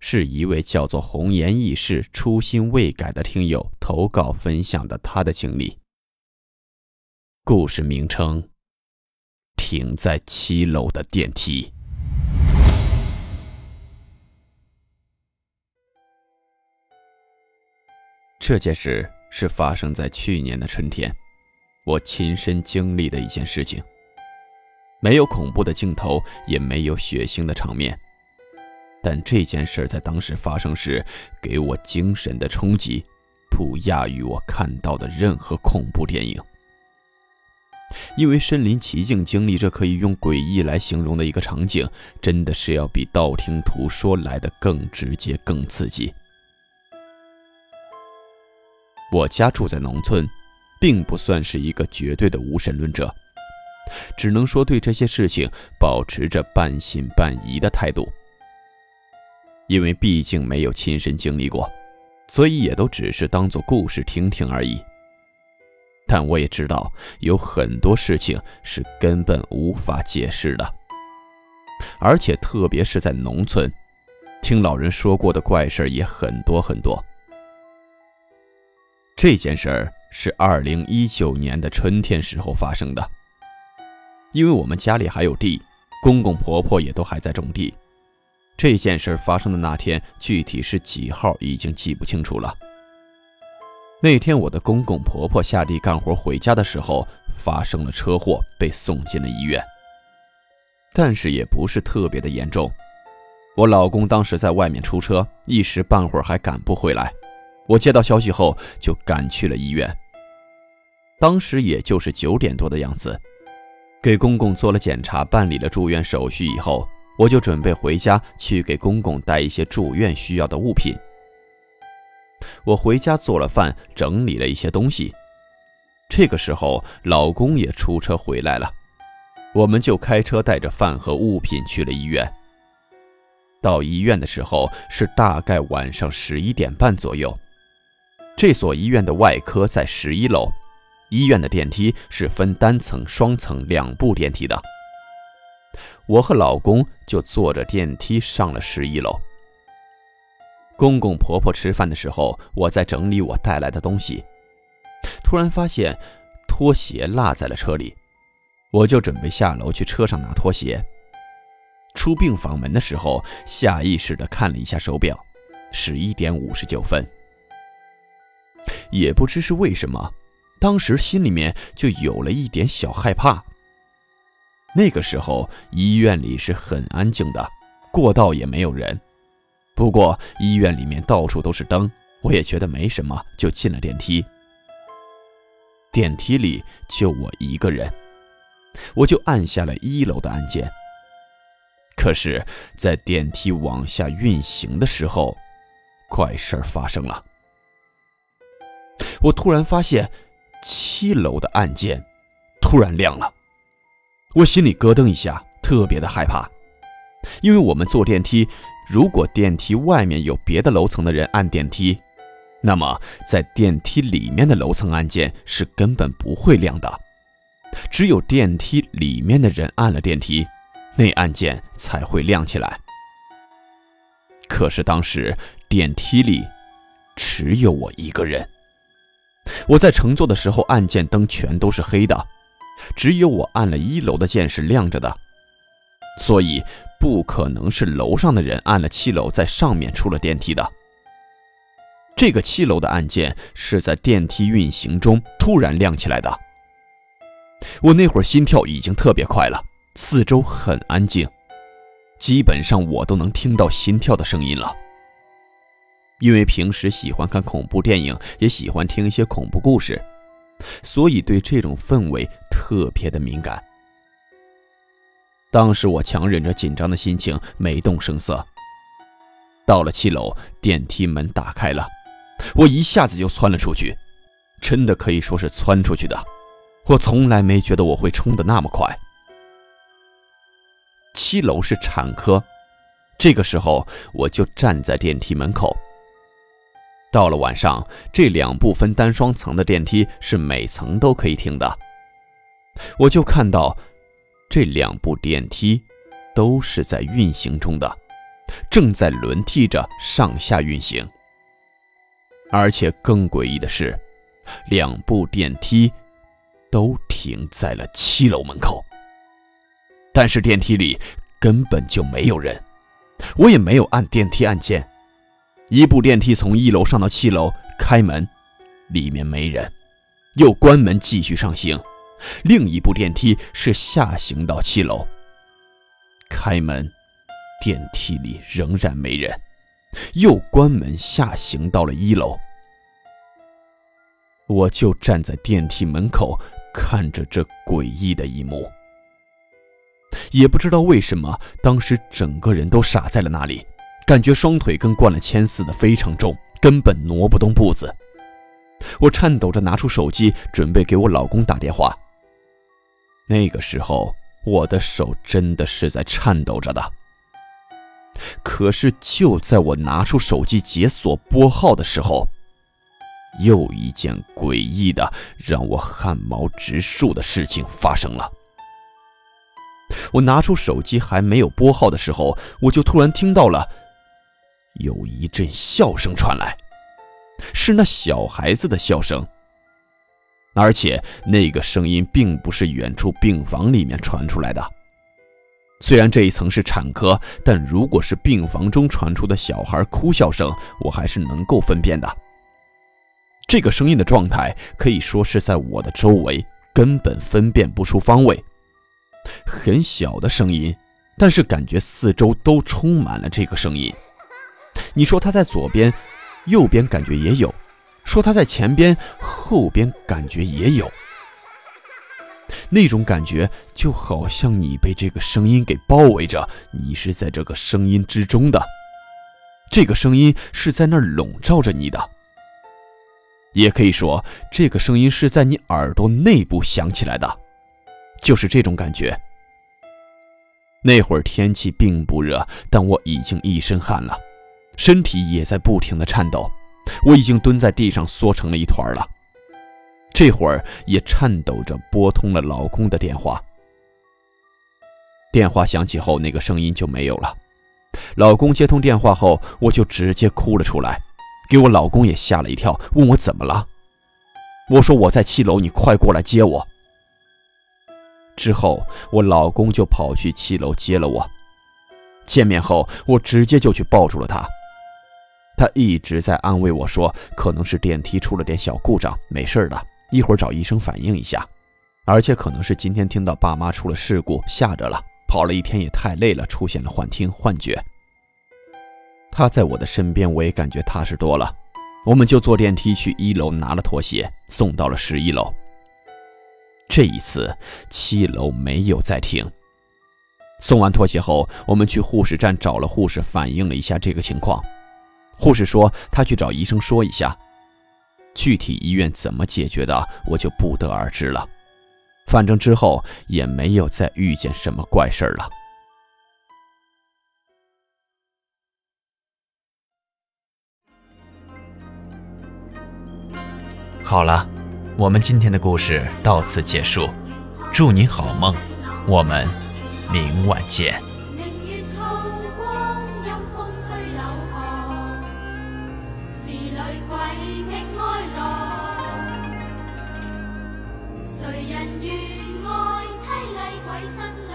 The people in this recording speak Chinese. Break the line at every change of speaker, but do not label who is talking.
是一位叫做红颜易逝、初心未改的听友投稿分享的他的经历。故事名称：停在七楼的电梯。这件事是发生在去年的春天，我亲身经历的一件事情。没有恐怖的镜头，也没有血腥的场面。但这件事在当时发生时，给我精神的冲击，不亚于我看到的任何恐怖电影。因为身临其境经历这可以用诡异来形容的一个场景，真的是要比道听途说来的更直接、更刺激。我家住在农村，并不算是一个绝对的无神论者，只能说对这些事情保持着半信半疑的态度。因为毕竟没有亲身经历过，所以也都只是当做故事听听而已。但我也知道有很多事情是根本无法解释的，而且特别是在农村，听老人说过的怪事也很多很多。这件事儿是二零一九年的春天时候发生的，因为我们家里还有地，公公婆婆也都还在种地。这件事发生的那天，具体是几号已经记不清楚了。那天我的公公婆婆下地干活回家的时候，发生了车祸，被送进了医院。但是也不是特别的严重。我老公当时在外面出车，一时半会儿还赶不回来。我接到消息后就赶去了医院。当时也就是九点多的样子，给公公做了检查，办理了住院手续以后。我就准备回家去给公公带一些住院需要的物品。我回家做了饭，整理了一些东西。这个时候，老公也出车回来了，我们就开车带着饭和物品去了医院。到医院的时候是大概晚上十一点半左右。这所医院的外科在十一楼，医院的电梯是分单层、双层两部电梯的。我和老公就坐着电梯上了十一楼。公公婆婆吃饭的时候，我在整理我带来的东西，突然发现拖鞋落在了车里，我就准备下楼去车上拿拖鞋。出病房门的时候，下意识地看了一下手表，十一点五十九分。也不知是为什么，当时心里面就有了一点小害怕。那个时候医院里是很安静的，过道也没有人。不过医院里面到处都是灯，我也觉得没什么，就进了电梯。电梯里就我一个人，我就按下了一楼的按键。可是，在电梯往下运行的时候，怪事儿发生了。我突然发现，七楼的按键突然亮了。我心里咯噔一下，特别的害怕，因为我们坐电梯，如果电梯外面有别的楼层的人按电梯，那么在电梯里面的楼层按键是根本不会亮的，只有电梯里面的人按了电梯，那按键才会亮起来。可是当时电梯里只有我一个人，我在乘坐的时候，按键灯全都是黑的。只有我按了一楼的键是亮着的，所以不可能是楼上的人按了七楼，在上面出了电梯的。这个七楼的按键是在电梯运行中突然亮起来的。我那会儿心跳已经特别快了，四周很安静，基本上我都能听到心跳的声音了。因为平时喜欢看恐怖电影，也喜欢听一些恐怖故事。所以对这种氛围特别的敏感。当时我强忍着紧张的心情，没动声色。到了七楼，电梯门打开了，我一下子就窜了出去，真的可以说是窜出去的。我从来没觉得我会冲得那么快。七楼是产科，这个时候我就站在电梯门口。到了晚上，这两部分单双层的电梯是每层都可以停的。我就看到这两部电梯都是在运行中的，正在轮替着上下运行。而且更诡异的是，两部电梯都停在了七楼门口，但是电梯里根本就没有人，我也没有按电梯按键。一部电梯从一楼上到七楼，开门，里面没人，又关门继续上行；另一部电梯是下行到七楼，开门，电梯里仍然没人，又关门下行到了一楼。我就站在电梯门口，看着这诡异的一幕，也不知道为什么，当时整个人都傻在了那里。感觉双腿跟灌了铅似的，非常重，根本挪不动步子。我颤抖着拿出手机，准备给我老公打电话。那个时候，我的手真的是在颤抖着的。可是就在我拿出手机解锁拨号的时候，又一件诡异的、让我汗毛直竖的事情发生了。我拿出手机还没有拨号的时候，我就突然听到了。有一阵笑声传来，是那小孩子的笑声，而且那个声音并不是远处病房里面传出来的。虽然这一层是产科，但如果是病房中传出的小孩哭笑声，我还是能够分辨的。这个声音的状态可以说是在我的周围，根本分辨不出方位。很小的声音，但是感觉四周都充满了这个声音。你说他在左边，右边感觉也有；说他在前边，后边感觉也有。那种感觉就好像你被这个声音给包围着，你是在这个声音之中的，这个声音是在那儿笼罩着你的。也可以说，这个声音是在你耳朵内部响起来的，就是这种感觉。那会儿天气并不热，但我已经一身汗了。身体也在不停的颤抖，我已经蹲在地上缩成了一团了。这会儿也颤抖着拨通了老公的电话。电话响起后，那个声音就没有了。老公接通电话后，我就直接哭了出来，给我老公也吓了一跳，问我怎么了。我说我在七楼，你快过来接我。之后，我老公就跑去七楼接了我。见面后，我直接就去抱住了他。他一直在安慰我说：“可能是电梯出了点小故障，没事的，一会儿找医生反映一下。而且可能是今天听到爸妈出了事故，吓着了，跑了一天也太累了，出现了幻听、幻觉。”他在我的身边，我也感觉踏实多了。我们就坐电梯去一楼拿了拖鞋，送到了十一楼。这一次七楼没有再停。送完拖鞋后，我们去护士站找了护士，反映了一下这个情况。护士说：“他去找医生说一下，具体医院怎么解决的，我就不得而知了。反正之后也没有再遇见什么怪事了。”
好了，我们今天的故事到此结束，祝你好梦，我们明晚见。
谁人愿爱凄厉鬼神？